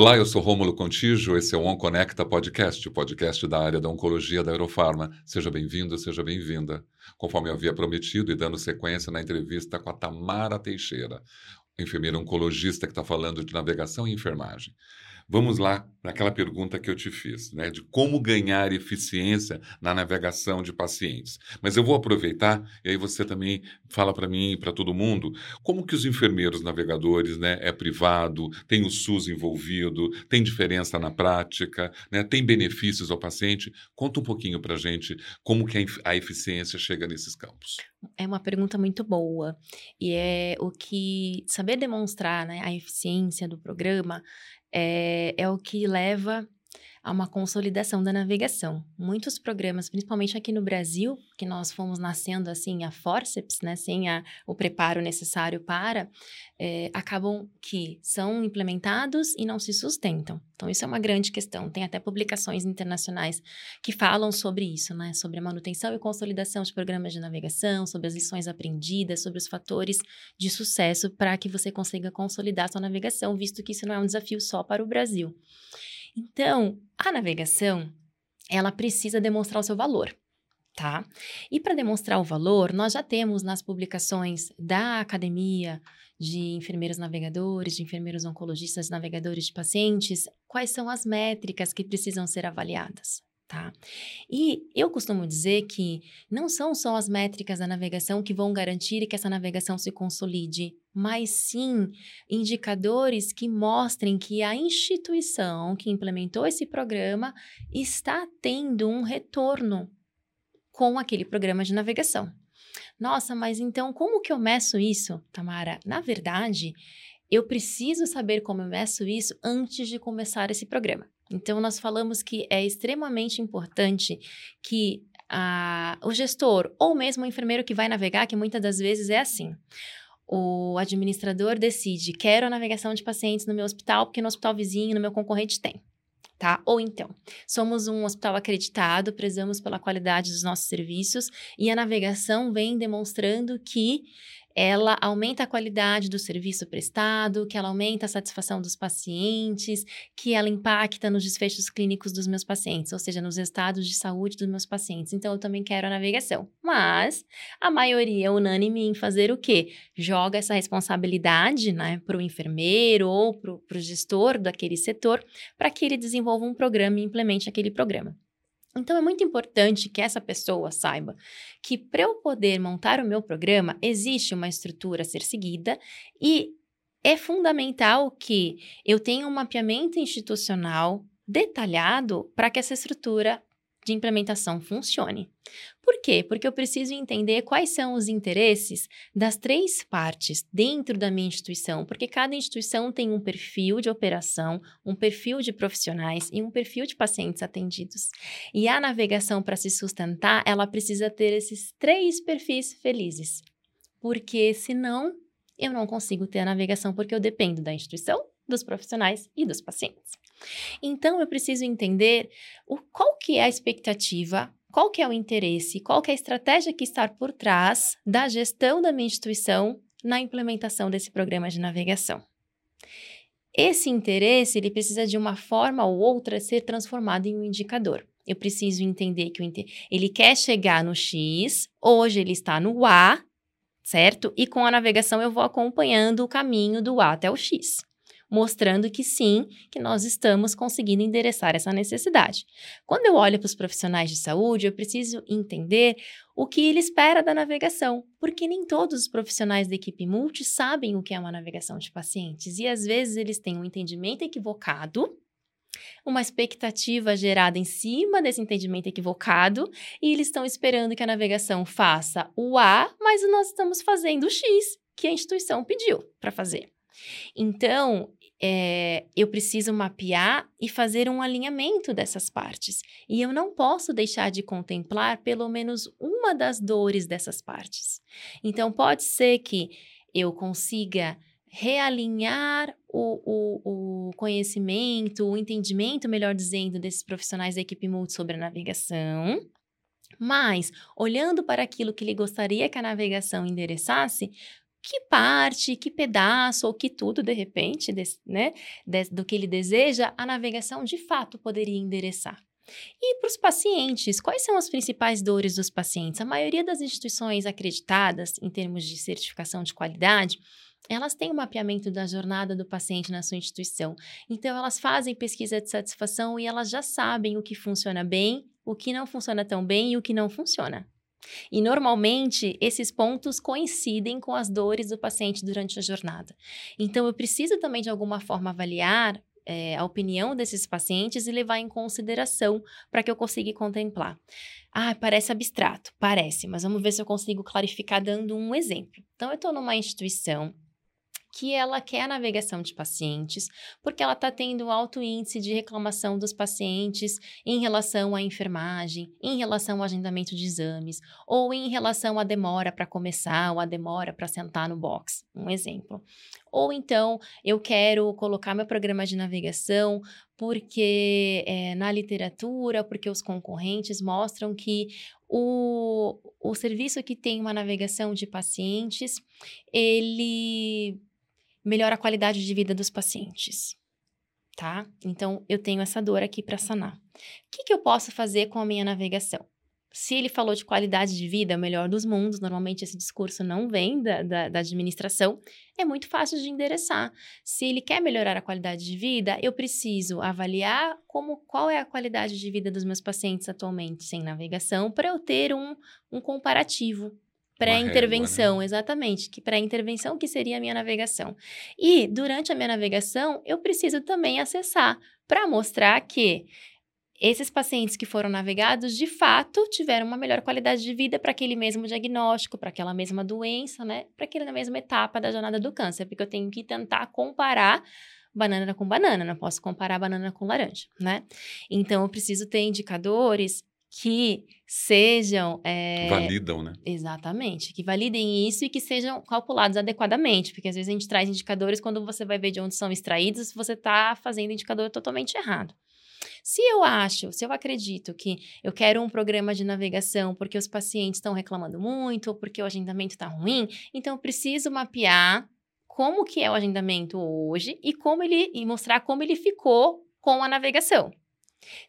Olá, eu sou Rômulo Contígio, esse é o OnConecta Podcast, o podcast da área da oncologia da Eurofarma. Seja bem-vindo, seja bem-vinda. Conforme eu havia prometido e dando sequência na entrevista com a Tamara Teixeira, enfermeira oncologista que está falando de navegação e enfermagem. Vamos lá naquela pergunta que eu te fiz, né, de como ganhar eficiência na navegação de pacientes. Mas eu vou aproveitar e aí você também fala para mim e para todo mundo como que os enfermeiros navegadores, né, é privado, tem o SUS envolvido, tem diferença na prática, né, tem benefícios ao paciente. Conta um pouquinho para gente como que a eficiência chega nesses campos. É uma pergunta muito boa e é o que saber demonstrar, né, a eficiência do programa é, é o que leva a uma consolidação da navegação. Muitos programas, principalmente aqui no Brasil, que nós fomos nascendo assim a forceps, né, sem a, o preparo necessário para, é, acabam que são implementados e não se sustentam. Então, isso é uma grande questão. Tem até publicações internacionais que falam sobre isso, né, sobre a manutenção e consolidação de programas de navegação, sobre as lições aprendidas, sobre os fatores de sucesso para que você consiga consolidar sua navegação, visto que isso não é um desafio só para o Brasil. Então, a navegação, ela precisa demonstrar o seu valor, tá? E para demonstrar o valor, nós já temos nas publicações da academia de enfermeiros navegadores, de enfermeiros oncologistas, navegadores de pacientes, quais são as métricas que precisam ser avaliadas, tá? E eu costumo dizer que não são só as métricas da navegação que vão garantir que essa navegação se consolide, mas sim indicadores que mostrem que a instituição que implementou esse programa está tendo um retorno com aquele programa de navegação. Nossa, mas então como que eu meço isso, Tamara? Na verdade, eu preciso saber como eu meço isso antes de começar esse programa. Então, nós falamos que é extremamente importante que a, o gestor ou mesmo o enfermeiro que vai navegar, que muitas das vezes é assim. O administrador decide, quero a navegação de pacientes no meu hospital, porque no hospital vizinho, no meu concorrente tem. Tá? Ou então, somos um hospital acreditado, prezamos pela qualidade dos nossos serviços e a navegação vem demonstrando que ela aumenta a qualidade do serviço prestado, que ela aumenta a satisfação dos pacientes, que ela impacta nos desfechos clínicos dos meus pacientes, ou seja, nos estados de saúde dos meus pacientes. Então, eu também quero a navegação. Mas a maioria é unânime em fazer o quê? Joga essa responsabilidade né, para o enfermeiro ou para o gestor daquele setor para que ele desenvolva um programa e implemente aquele programa. Então é muito importante que essa pessoa saiba que para eu poder montar o meu programa, existe uma estrutura a ser seguida e é fundamental que eu tenha um mapeamento institucional detalhado para que essa estrutura de implementação funcione. Por quê? Porque eu preciso entender quais são os interesses das três partes dentro da minha instituição, porque cada instituição tem um perfil de operação, um perfil de profissionais e um perfil de pacientes atendidos. E a navegação, para se sustentar, ela precisa ter esses três perfis felizes, porque senão eu não consigo ter a navegação, porque eu dependo da instituição, dos profissionais e dos pacientes. Então, eu preciso entender o, qual que é a expectativa, qual que é o interesse, qual que é a estratégia que está por trás da gestão da minha instituição na implementação desse programa de navegação. Esse interesse, ele precisa de uma forma ou outra ser transformado em um indicador. Eu preciso entender que ele quer chegar no X, hoje ele está no A, certo? E com a navegação eu vou acompanhando o caminho do A até o X mostrando que sim, que nós estamos conseguindo endereçar essa necessidade. Quando eu olho para os profissionais de saúde, eu preciso entender o que ele espera da navegação, porque nem todos os profissionais da equipe multi sabem o que é uma navegação de pacientes e às vezes eles têm um entendimento equivocado uma expectativa gerada em cima desse entendimento equivocado e eles estão esperando que a navegação faça o A, mas nós estamos fazendo o X que a instituição pediu para fazer. Então, é, eu preciso mapear e fazer um alinhamento dessas partes. E eu não posso deixar de contemplar pelo menos uma das dores dessas partes. Então, pode ser que eu consiga realinhar o, o, o, conhecimento, o entendimento, melhor dizendo, desses profissionais da equipe multi sobre a navegação, mas olhando para aquilo que ele gostaria que a navegação endereçasse, que parte, que pedaço ou que tudo, de repente, né, do que ele deseja, a navegação de fato poderia endereçar. E para os pacientes, quais são as principais dores dos pacientes? A maioria das instituições acreditadas em termos de certificação de qualidade, elas têm um mapeamento da jornada do paciente na sua instituição. Então, elas fazem pesquisa de satisfação e elas já sabem o que funciona bem, o que não funciona tão bem e o que não funciona. E normalmente esses pontos coincidem com as dores do paciente durante a jornada. Então, eu preciso também de alguma forma avaliar é, a opinião desses pacientes e levar em consideração para que eu consiga contemplar. Ah, parece abstrato, parece, mas vamos ver se eu consigo clarificar dando um exemplo. Então, eu estou numa instituição que ela quer navegação de pacientes, porque ela está tendo alto índice de reclamação dos pacientes em relação à enfermagem, em relação ao agendamento de exames, ou em relação à demora para começar, ou à demora para sentar no box, um exemplo. Ou então, eu quero colocar meu programa de navegação porque é, na literatura, porque os concorrentes mostram que o, o serviço que tem uma navegação de pacientes, ele melhora a qualidade de vida dos pacientes, tá? Então, eu tenho essa dor aqui para sanar. O que, que eu posso fazer com a minha navegação? Se ele falou de qualidade de vida, melhor dos mundos, normalmente esse discurso não vem da, da, da, administração, é muito fácil de endereçar. Se ele quer melhorar a qualidade de vida, eu preciso avaliar como qual é a qualidade de vida dos meus pacientes atualmente sem navegação, para eu ter um, um comparativo Pré-intervenção, né? exatamente. Que pré-intervenção que seria a minha navegação. E durante a minha navegação, eu preciso também acessar para mostrar que esses pacientes que foram navegados, de fato, tiveram uma melhor qualidade de vida para aquele mesmo diagnóstico, para aquela mesma doença, né? Para aquela mesma etapa da jornada do câncer, porque eu tenho que tentar comparar banana com banana, não posso comparar banana com laranja, né? Então, eu preciso ter indicadores que sejam. É... Validam, né? Exatamente, que validem isso e que sejam calculados adequadamente, porque às vezes a gente traz indicadores quando você vai ver de onde são extraídos, você está fazendo indicador totalmente errado. Se eu acho, se eu acredito que eu quero um programa de navegação porque os pacientes estão reclamando muito ou porque o agendamento está ruim, então eu preciso mapear como que é o agendamento hoje e como ele e mostrar como ele ficou com a navegação.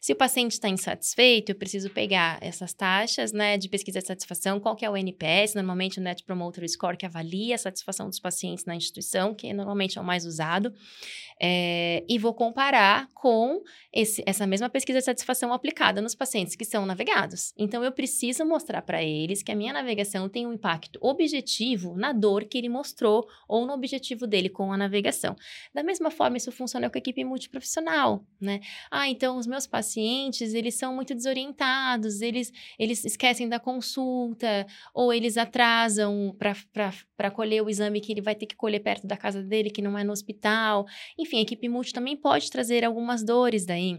Se o paciente está insatisfeito, eu preciso pegar essas taxas né, de pesquisa de satisfação, qual que é o NPS, normalmente o Net Promoter Score, que avalia a satisfação dos pacientes na instituição, que normalmente é o mais usado, é, e vou comparar com esse, essa mesma pesquisa de satisfação aplicada nos pacientes que são navegados. Então, eu preciso mostrar para eles que a minha navegação tem um impacto objetivo na dor que ele mostrou ou no objetivo dele com a navegação. Da mesma forma, isso funciona com a equipe multiprofissional, né? Ah, então os meus meus pacientes, eles são muito desorientados, eles, eles esquecem da consulta, ou eles atrasam para colher o exame que ele vai ter que colher perto da casa dele, que não é no hospital. Enfim, a equipe multi também pode trazer algumas dores daí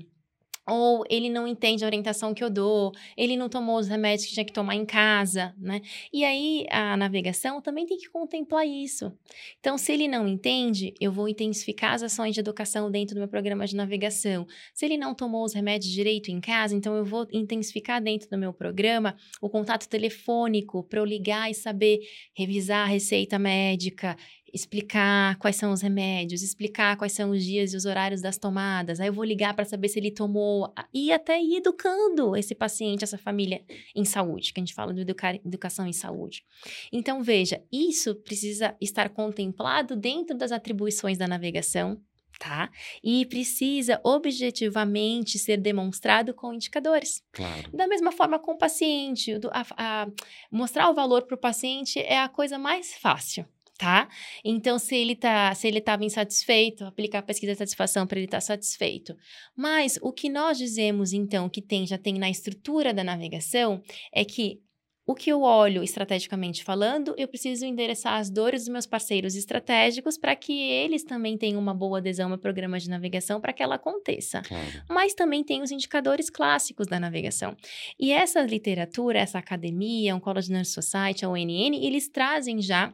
ou ele não entende a orientação que eu dou, ele não tomou os remédios que tinha que tomar em casa, né? E aí a navegação também tem que contemplar isso. Então, se ele não entende, eu vou intensificar as ações de educação dentro do meu programa de navegação. Se ele não tomou os remédios direito em casa, então eu vou intensificar dentro do meu programa o contato telefônico para eu ligar e saber revisar a receita médica, explicar quais são os remédios, explicar quais são os dias e os horários das tomadas. Aí eu vou ligar para saber se ele tomou e até ir educando esse paciente, essa família em saúde, que a gente fala de educar, educação em saúde. Então veja, isso precisa estar contemplado dentro das atribuições da navegação, tá? E precisa objetivamente ser demonstrado com indicadores. Claro. Da mesma forma com o paciente, a, a, mostrar o valor para o paciente é a coisa mais fácil tá? Então, se ele tá, se ele estava insatisfeito, aplicar a pesquisa de satisfação para ele estar tá satisfeito. Mas o que nós dizemos, então, que tem, já tem na estrutura da navegação, é que o que eu olho estrategicamente falando, eu preciso endereçar as dores dos meus parceiros estratégicos para que eles também tenham uma boa adesão ao programa de navegação para que ela aconteça. Claro. Mas também tem os indicadores clássicos da navegação. E essa literatura, essa academia, o College Nurse Society, a ONN, eles trazem já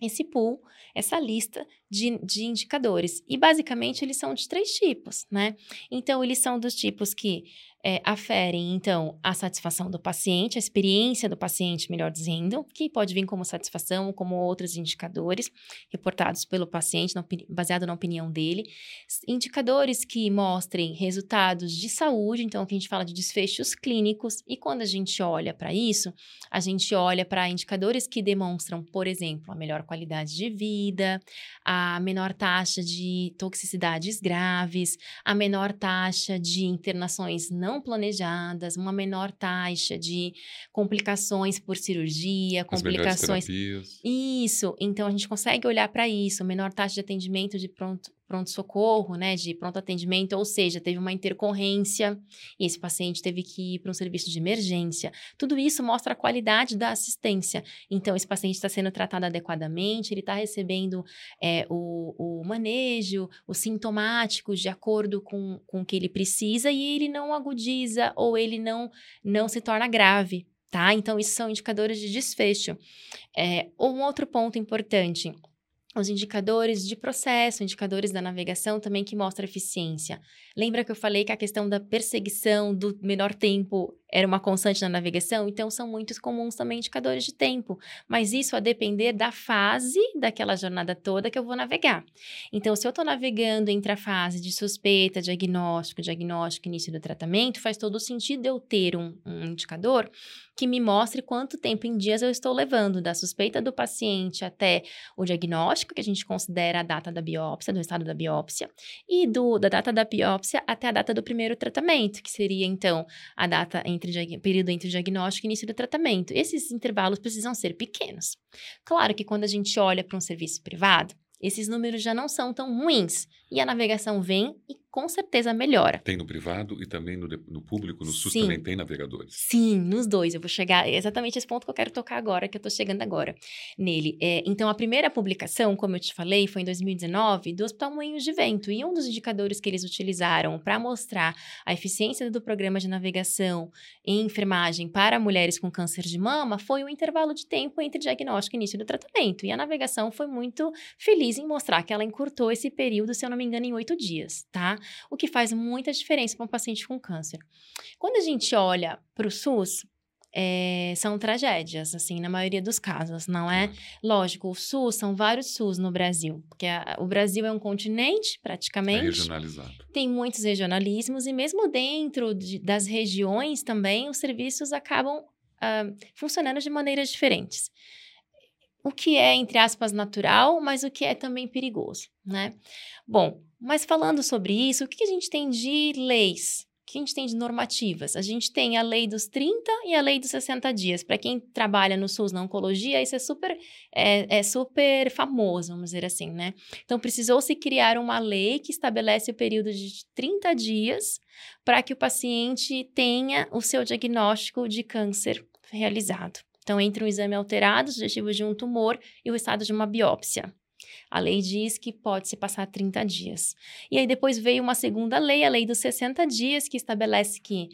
esse pool, essa lista de, de indicadores. E basicamente eles são de três tipos, né? Então, eles são dos tipos que é, aferem, então, a satisfação do paciente, a experiência do paciente, melhor dizendo, que pode vir como satisfação, como outros indicadores reportados pelo paciente, na baseado na opinião dele. Indicadores que mostrem resultados de saúde, então, aqui a gente fala de desfechos clínicos, e quando a gente olha para isso, a gente olha para indicadores que demonstram, por exemplo, a melhor qualidade de vida, a menor taxa de toxicidades graves, a menor taxa de internações não não planejadas, uma menor taxa de complicações por cirurgia, complicações. Isso. Então a gente consegue olhar para isso, menor taxa de atendimento de pronto pronto-socorro, né, de pronto atendimento, ou seja, teve uma intercorrência e esse paciente teve que ir para um serviço de emergência. Tudo isso mostra a qualidade da assistência. Então, esse paciente está sendo tratado adequadamente, ele está recebendo é, o, o, manejo, os sintomáticos de acordo com, com o que ele precisa e ele não agudiza ou ele não, não se torna grave. Tá? Então, isso são indicadores de desfecho. É, um outro ponto importante os indicadores de processo, indicadores da navegação também que mostram eficiência. Lembra que eu falei que a questão da perseguição do menor tempo era uma constante na navegação? Então, são muitos comuns também indicadores de tempo, mas isso a depender da fase daquela jornada toda que eu vou navegar. Então, se eu estou navegando entre a fase de suspeita, diagnóstico, diagnóstico, início do tratamento, faz todo sentido eu ter um, um indicador que me mostre quanto tempo em dias eu estou levando, da suspeita do paciente até o diagnóstico, que a gente considera a data da biópsia, do estado da biópsia, e do, da data da biópsia até a data do primeiro tratamento, que seria então a data entre período entre diagnóstico e início do tratamento. Esses intervalos precisam ser pequenos. Claro que quando a gente olha para um serviço privado, esses números já não são tão ruins e a navegação vem e com certeza melhora. Tem no privado e também no, no público, no SUS Sim. também tem navegadores. Sim, nos dois. Eu vou chegar, é exatamente esse ponto que eu quero tocar agora, que eu estou chegando agora nele. É, então, a primeira publicação, como eu te falei, foi em 2019, do Hospital Moinhos de Vento. E um dos indicadores que eles utilizaram para mostrar a eficiência do programa de navegação em enfermagem para mulheres com câncer de mama foi o intervalo de tempo entre diagnóstico e início do tratamento. E a navegação foi muito feliz em mostrar que ela encurtou esse período, se eu não me engano, em oito dias, tá? O que faz muita diferença para um paciente com câncer. Quando a gente olha para o SUS, é, são tragédias, assim, na maioria dos casos, não é? Lógico, o SUS, são vários SUS no Brasil, porque a, o Brasil é um continente, praticamente. É regionalizado. Tem muitos regionalismos, e mesmo dentro de, das regiões também, os serviços acabam uh, funcionando de maneiras diferentes. O que é, entre aspas, natural, mas o que é também perigoso, né? Bom, mas falando sobre isso, o que a gente tem de leis? O que a gente tem de normativas? A gente tem a lei dos 30 e a lei dos 60 dias. Para quem trabalha no SUS na oncologia, isso é super, é, é super famoso, vamos dizer assim, né? Então, precisou-se criar uma lei que estabelece o período de 30 dias para que o paciente tenha o seu diagnóstico de câncer realizado. Então, entre um exame alterado, sugestivo de um tumor, e o estado de uma biópsia. A lei diz que pode se passar 30 dias. E aí depois veio uma segunda lei, a lei dos 60 dias, que estabelece que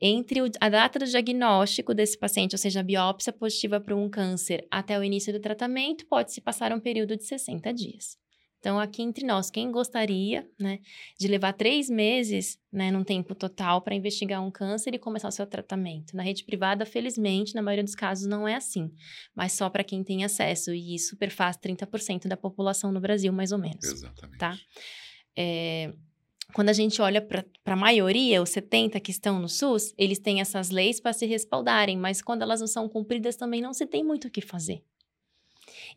entre a data do diagnóstico desse paciente, ou seja, a biópsia positiva para um câncer, até o início do tratamento, pode se passar um período de 60 dias. Então, aqui entre nós, quem gostaria, né, de levar três meses, né, num tempo total para investigar um câncer e começar o seu tratamento? Na rede privada, felizmente, na maioria dos casos não é assim, mas só para quem tem acesso, e isso perfaz 30% da população no Brasil, mais ou menos. Exatamente. Tá? É, quando a gente olha para a maioria, os 70 que estão no SUS, eles têm essas leis para se respaldarem, mas quando elas não são cumpridas, também não se tem muito o que fazer.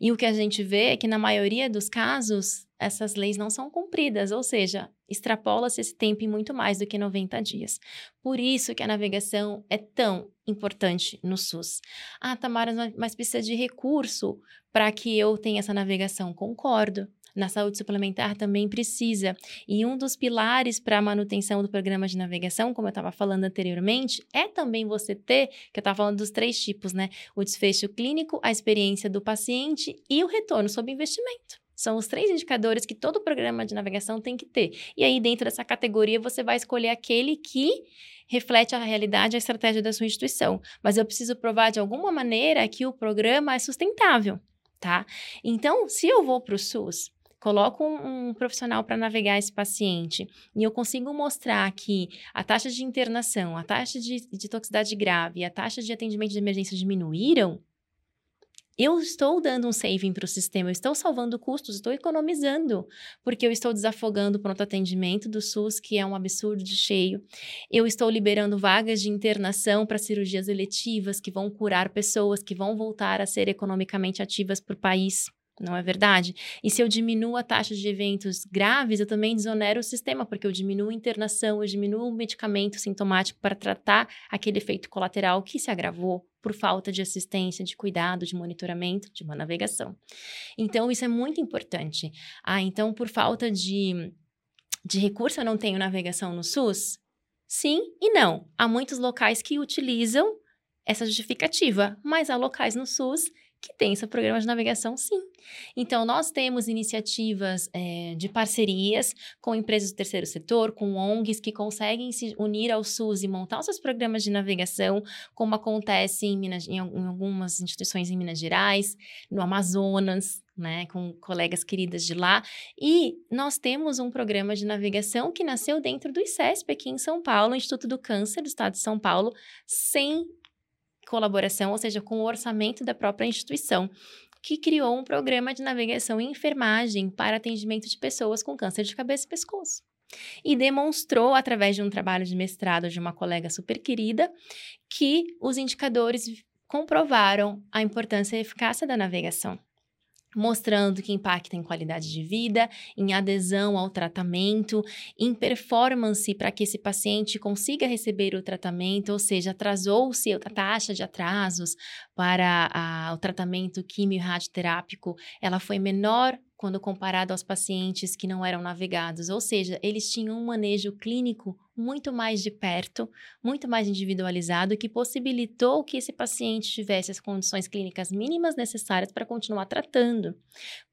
E o que a gente vê é que, na maioria dos casos, essas leis não são cumpridas, ou seja, extrapola-se esse tempo em muito mais do que 90 dias. Por isso que a navegação é tão importante no SUS. Ah, Tamara, mas precisa de recurso para que eu tenha essa navegação. Concordo. Na saúde suplementar também precisa. E um dos pilares para a manutenção do programa de navegação, como eu estava falando anteriormente, é também você ter, que eu estava falando dos três tipos, né? O desfecho clínico, a experiência do paciente e o retorno sobre investimento. São os três indicadores que todo programa de navegação tem que ter. E aí, dentro dessa categoria, você vai escolher aquele que reflete a realidade a estratégia da sua instituição. Mas eu preciso provar de alguma maneira que o programa é sustentável, tá? Então, se eu vou para o SUS coloco um, um profissional para navegar esse paciente e eu consigo mostrar que a taxa de internação, a taxa de, de toxicidade grave e a taxa de atendimento de emergência diminuíram, eu estou dando um saving para o sistema, eu estou salvando custos, estou economizando, porque eu estou desafogando o pronto atendimento do SUS, que é um absurdo de cheio. Eu estou liberando vagas de internação para cirurgias eletivas que vão curar pessoas, que vão voltar a ser economicamente ativas para o país. Não é verdade? E se eu diminuo a taxa de eventos graves, eu também desonero o sistema, porque eu diminuo a internação, eu diminuo o medicamento sintomático para tratar aquele efeito colateral que se agravou por falta de assistência, de cuidado, de monitoramento, de uma navegação. Então, isso é muito importante. Ah, então, por falta de, de recurso, eu não tenho navegação no SUS? Sim e não. Há muitos locais que utilizam essa justificativa, mas há locais no SUS que tem seu programa de navegação, sim. Então, nós temos iniciativas é, de parcerias com empresas do terceiro setor, com ONGs que conseguem se unir ao SUS e montar os seus programas de navegação, como acontece em, Minas, em, algumas instituições em Minas Gerais, no Amazonas, né, com colegas queridas de lá. E nós temos um programa de navegação que nasceu dentro do ICESP aqui em São Paulo, Instituto do Câncer do Estado de São Paulo, sem colaboração, ou seja, com o orçamento da própria instituição, que criou um programa de navegação e enfermagem para atendimento de pessoas com câncer de cabeça e pescoço. E demonstrou, através de um trabalho de mestrado de uma colega super querida, que os indicadores comprovaram a importância e eficácia da navegação mostrando que impacta em qualidade de vida, em adesão ao tratamento, em performance para que esse paciente consiga receber o tratamento, ou seja, atrasou-se a taxa de atrasos para a, o tratamento quimio radioterápico, ela foi menor quando comparado aos pacientes que não eram navegados, ou seja, eles tinham um manejo clínico muito mais de perto, muito mais individualizado, que possibilitou que esse paciente tivesse as condições clínicas mínimas necessárias para continuar tratando.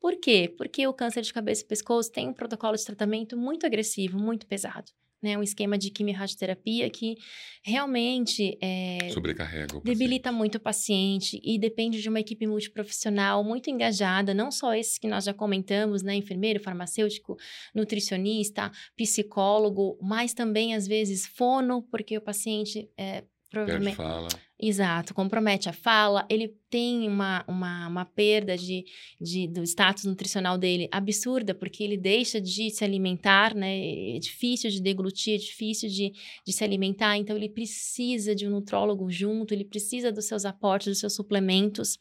Por quê? Porque o câncer de cabeça e pescoço tem um protocolo de tratamento muito agressivo, muito pesado né? Um esquema de quimio-radioterapia que realmente é, sobrecarrega o debilita paciente. muito o paciente e depende de uma equipe multiprofissional muito engajada, não só esses que nós já comentamos, né? Enfermeiro, farmacêutico, nutricionista, psicólogo, mas também às vezes fono, porque o paciente é, provavelmente fala. Exato, compromete a fala, ele tem uma, uma, uma perda de, de, do status nutricional dele absurda, porque ele deixa de se alimentar, né? É difícil de deglutir, é difícil de, de se alimentar, então ele precisa de um nutrólogo junto, ele precisa dos seus aportes, dos seus suplementos,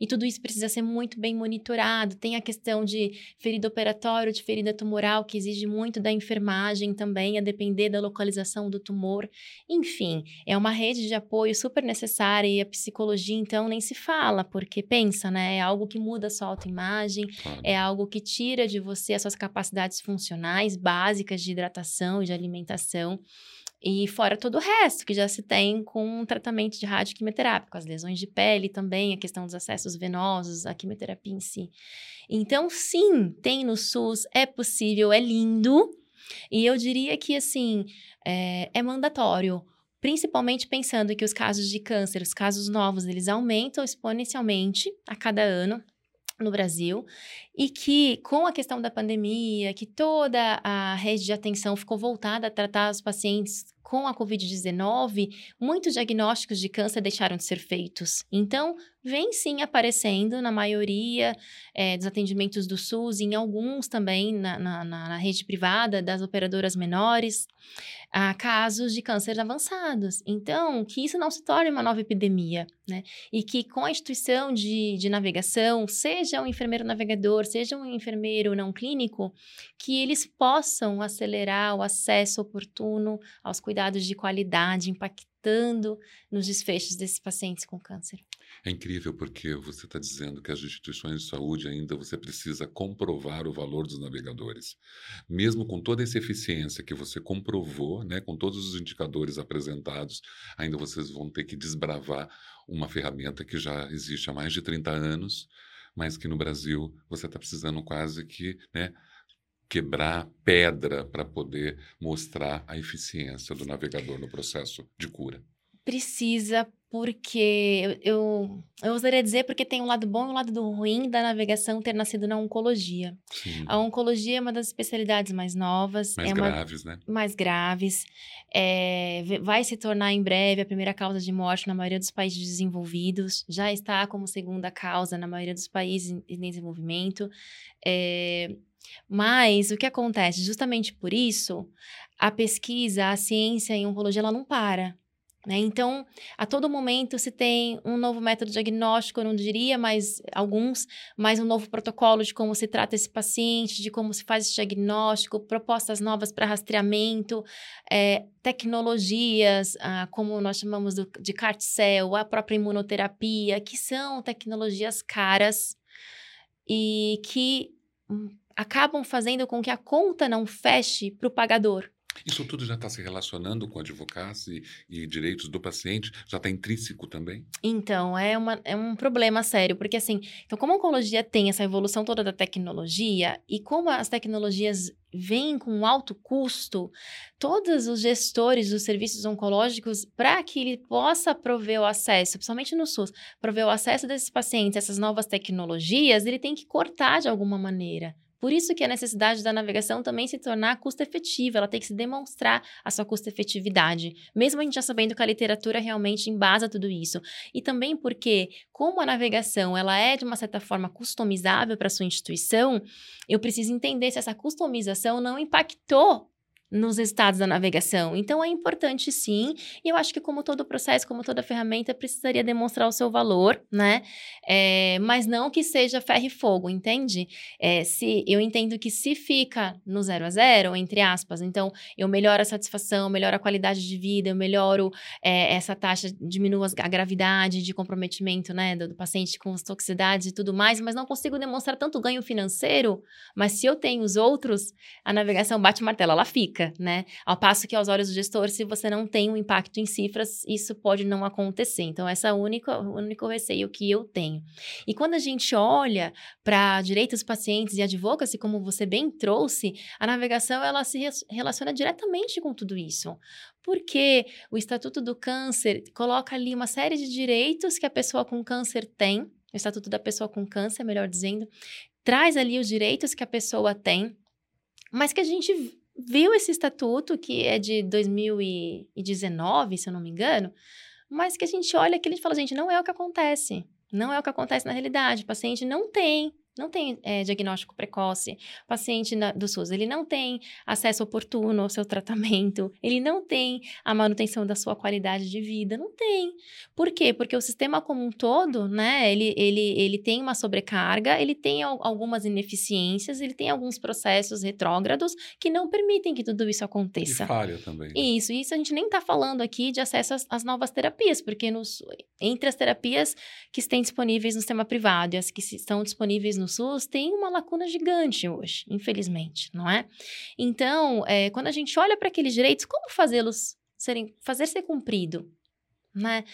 e tudo isso precisa ser muito bem monitorado. Tem a questão de ferida operatória, de ferida tumoral, que exige muito da enfermagem também, a depender da localização do tumor. Enfim, é uma rede de apoio super necessária, e a psicologia, então, nem se fala, porque pensa, né? É algo que muda a sua autoimagem, claro. é algo que tira de você as suas capacidades funcionais básicas de hidratação e de alimentação. E fora todo o resto que já se tem com um tratamento de radioquimioterápico, as lesões de pele também, a questão dos acessos venosos, a quimioterapia em si. Então, sim, tem no SUS, é possível, é lindo. E eu diria que, assim, é, é mandatório principalmente pensando que os casos de câncer, os casos novos, eles aumentam exponencialmente a cada ano no Brasil e que com a questão da pandemia, que toda a rede de atenção ficou voltada a tratar os pacientes com a COVID-19, muitos diagnósticos de câncer deixaram de ser feitos. Então, vem sim aparecendo na maioria é, dos atendimentos do SUS, em alguns também na, na, na rede privada das operadoras menores, a casos de cânceres avançados. Então, que isso não se torne uma nova epidemia, né? E que com a instituição de, de navegação, seja um enfermeiro navegador, seja um enfermeiro não clínico, que eles possam acelerar o acesso oportuno aos cuidados de qualidade, impactando nos desfechos desses pacientes com câncer. É incrível porque você está dizendo que as instituições de saúde ainda você precisa comprovar o valor dos navegadores. Mesmo com toda essa eficiência que você comprovou, né, com todos os indicadores apresentados, ainda vocês vão ter que desbravar uma ferramenta que já existe há mais de 30 anos, mas que no Brasil você está precisando quase que né, quebrar pedra para poder mostrar a eficiência do navegador no processo de cura. Precisa, porque eu, eu, ousaria dizer porque tem um lado bom e um lado ruim da navegação ter nascido na oncologia. Sim. A oncologia é uma das especialidades mais novas. Mais é graves, uma, né? Mais graves. É, vai se tornar em breve a primeira causa de morte na maioria dos países desenvolvidos. Já está como segunda causa na maioria dos países em desenvolvimento. É, mas o que acontece? Justamente por isso, a pesquisa, a ciência em oncologia, ela não para. Né? Então, a todo momento se tem um novo método diagnóstico, eu não diria, mas alguns, mas um novo protocolo de como se trata esse paciente, de como se faz esse diagnóstico, propostas novas para rastreamento, é, tecnologias, ah, como nós chamamos do, de CART-cell, a própria imunoterapia, que são tecnologias caras e que hum, acabam fazendo com que a conta não feche para o pagador. Isso tudo já está se relacionando com advocacia e, e, direitos do paciente? Já está intrínseco também? Então, é, uma, é um problema sério, porque assim, então como a oncologia tem essa evolução toda da tecnologia, e como as tecnologias vêm com alto custo, todos os gestores dos serviços oncológicos, para que ele possa prover o acesso, principalmente no SUS, prover o acesso desses pacientes a essas novas tecnologias, ele tem que cortar de alguma maneira. Por isso que a necessidade da navegação também se tornar custo-efetiva, ela tem que se demonstrar a sua custo-efetividade, mesmo a gente já sabendo que a literatura realmente embasa tudo isso. E também porque, como a navegação ela é de uma certa forma customizável para sua instituição, eu preciso entender se essa customização não impactou nos resultados da navegação. Então é importante sim, e eu acho que como todo processo, como toda ferramenta, precisaria demonstrar o seu valor, né? É, mas não que seja ferro e fogo, entende? É, se eu entendo que se fica no zero a zero, entre aspas, então eu melhoro a satisfação, melhoro a qualidade de vida, eu melhoro é, essa taxa, diminuo a gravidade de comprometimento, né, do, do paciente com as toxicidades e tudo mais, mas não consigo demonstrar tanto ganho financeiro, mas se eu tenho os outros, a navegação bate martelo, ela fica né? Ao passo que aos olhos do gestor, se você não tem um impacto em cifras, isso pode não acontecer. Então, essa é o único, o único receio que eu tenho. E quando a gente olha para direitos pacientes e advocacy, como você bem trouxe, a navegação ela se relaciona diretamente com tudo isso. Porque o Estatuto do Câncer coloca ali uma série de direitos que a pessoa com câncer tem, o Estatuto da Pessoa com Câncer, melhor dizendo, traz ali os direitos que a pessoa tem, mas que a gente viu esse estatuto, que é de 2019, se eu não me engano, mas que a gente olha aquilo e fala, gente, não é o que acontece. Não é o que acontece na realidade. O paciente não tem não tem é, diagnóstico precoce. O paciente na, do SUS, ele não tem acesso oportuno ao seu tratamento, ele não tem a manutenção da sua qualidade de vida, não tem. Por quê? Porque o sistema como um todo, né, ele, ele, ele tem uma sobrecarga, ele tem algumas ineficiências, ele tem alguns processos retrógrados que não permitem que tudo isso aconteça. E falha também. Né? Isso, isso a gente nem está falando aqui de acesso às, às novas terapias, porque nos, entre as terapias que estão disponíveis no sistema privado e as que estão disponíveis no no SUS tem uma lacuna gigante hoje, infelizmente, não é? Então, é, quando a gente olha para aqueles direitos, como fazê-los serem, fazer ser cumprido? Né?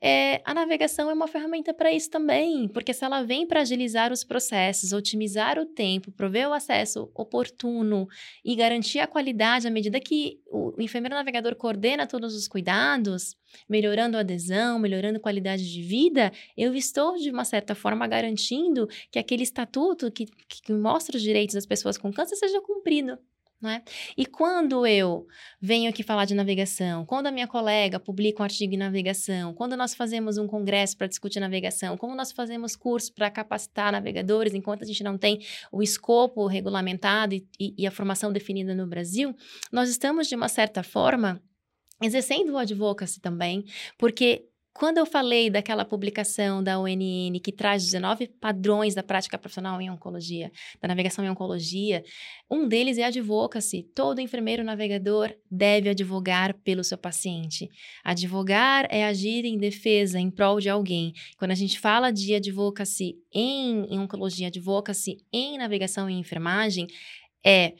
É, a navegação é uma ferramenta para isso também, porque se ela vem para agilizar os processos, otimizar o tempo, prover o acesso oportuno e garantir a qualidade à medida que o enfermeiro navegador coordena todos os cuidados, melhorando a adesão, melhorando a qualidade de vida, eu estou, de uma certa forma, garantindo que aquele estatuto que, que mostra os direitos das pessoas com câncer seja cumprido. É? E quando eu venho aqui falar de navegação, quando a minha colega publica um artigo em navegação, quando nós fazemos um congresso para discutir navegação, como nós fazemos curso para capacitar navegadores, enquanto a gente não tem o escopo regulamentado e, e, e a formação definida no Brasil, nós estamos, de uma certa forma, exercendo o advocacy também, porque quando eu falei daquela publicação da UNN que traz 19 padrões da prática profissional em oncologia, da navegação em oncologia, um deles é advocacy. Todo enfermeiro navegador deve advogar pelo seu paciente. Advogar é agir em defesa, em prol de alguém. Quando a gente fala de advocacy em, em oncologia, advocacy em navegação e enfermagem, é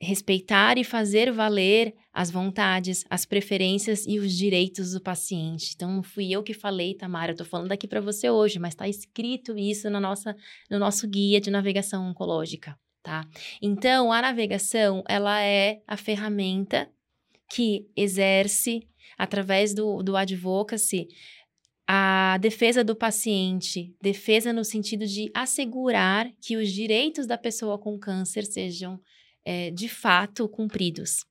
respeitar e fazer valer as vontades, as preferências e os direitos do paciente. Então, não fui eu que falei, Tamara, eu estou falando aqui para você hoje, mas está escrito isso na nossa, no nosso guia de navegação oncológica, tá? Então, a navegação, ela é a ferramenta que exerce através do, do advocacy, a defesa do paciente, defesa no sentido de assegurar que os direitos da pessoa com câncer sejam é, de fato cumpridos,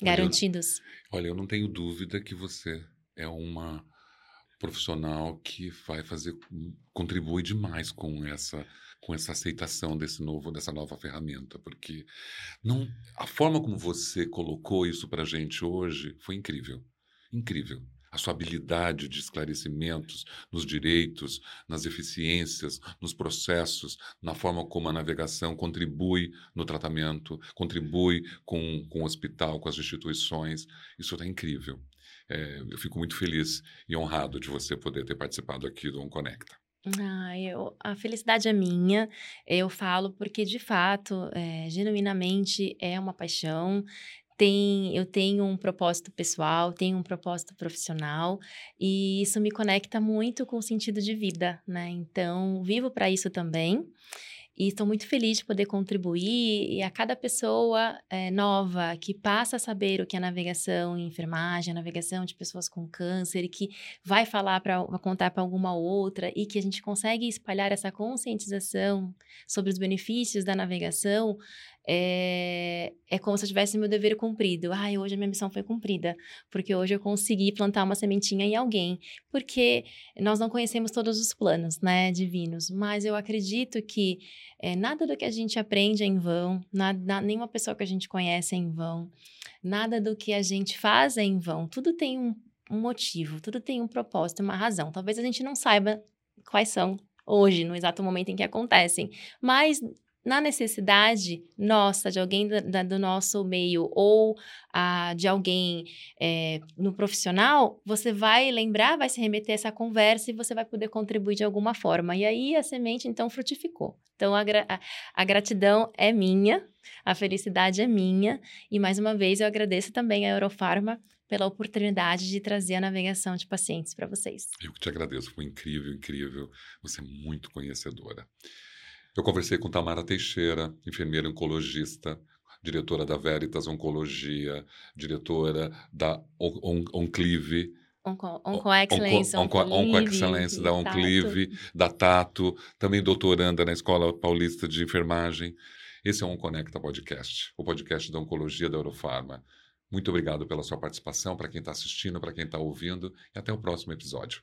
garantidos. Olha, eu não tenho dúvida que você é uma profissional que vai fazer contribui demais com essa com essa aceitação desse novo dessa nova ferramenta porque não a forma como você colocou isso para gente hoje foi incrível incrível a sua habilidade de esclarecimentos nos direitos, nas eficiências, nos processos, na forma como a navegação contribui no tratamento, contribui com, com o hospital, com as instituições. Isso está incrível. É, eu fico muito feliz e honrado de você poder ter participado aqui do OnConecta. Ah, eu, a felicidade é minha. Eu falo porque, de fato, é, genuinamente é uma paixão tem, eu tenho um propósito pessoal, tenho um propósito profissional e isso me conecta muito com o sentido de vida, né? Então, vivo para isso também. E estou muito feliz de poder contribuir e a cada pessoa é, nova que passa a saber o que é navegação em enfermagem, navegação de pessoas com câncer e que vai falar para contar para alguma outra e que a gente consegue espalhar essa conscientização sobre os benefícios da navegação, é, é como se eu tivesse meu dever cumprido. Ai, hoje a minha missão foi cumprida, porque hoje eu consegui plantar uma sementinha em alguém. Porque nós não conhecemos todos os planos, né, divinos, mas eu acredito que é, nada do que a gente aprende é em vão, nada, nenhuma pessoa que a gente conhece é em vão, nada do que a gente faz é em vão. Tudo tem um, um motivo, tudo tem um propósito, uma razão. Talvez a gente não saiba quais são hoje, no exato momento em que acontecem. Mas na necessidade nossa, de alguém da, do nosso meio ou ah, de alguém é, no profissional, você vai lembrar, vai se remeter a essa conversa e você vai poder contribuir de alguma forma. E aí a semente então frutificou. Então a, a, a gratidão é minha, a felicidade é minha. E mais uma vez eu agradeço também a Eurofarma pela oportunidade de trazer a navegação de pacientes para vocês. Eu que te agradeço, foi incrível, incrível. Você é muito conhecedora. Eu conversei com Tamara Teixeira, enfermeira oncologista, diretora da Veritas Oncologia, diretora da On Onclive. Onco, Onco Excellence, Onco, Onco, Onco Excellence da Onclive, da Tato, também doutoranda na Escola Paulista de Enfermagem. Esse é o OnConecta Podcast, o podcast da Oncologia da Eurofarma. Muito obrigado pela sua participação, para quem está assistindo, para quem está ouvindo, e até o próximo episódio.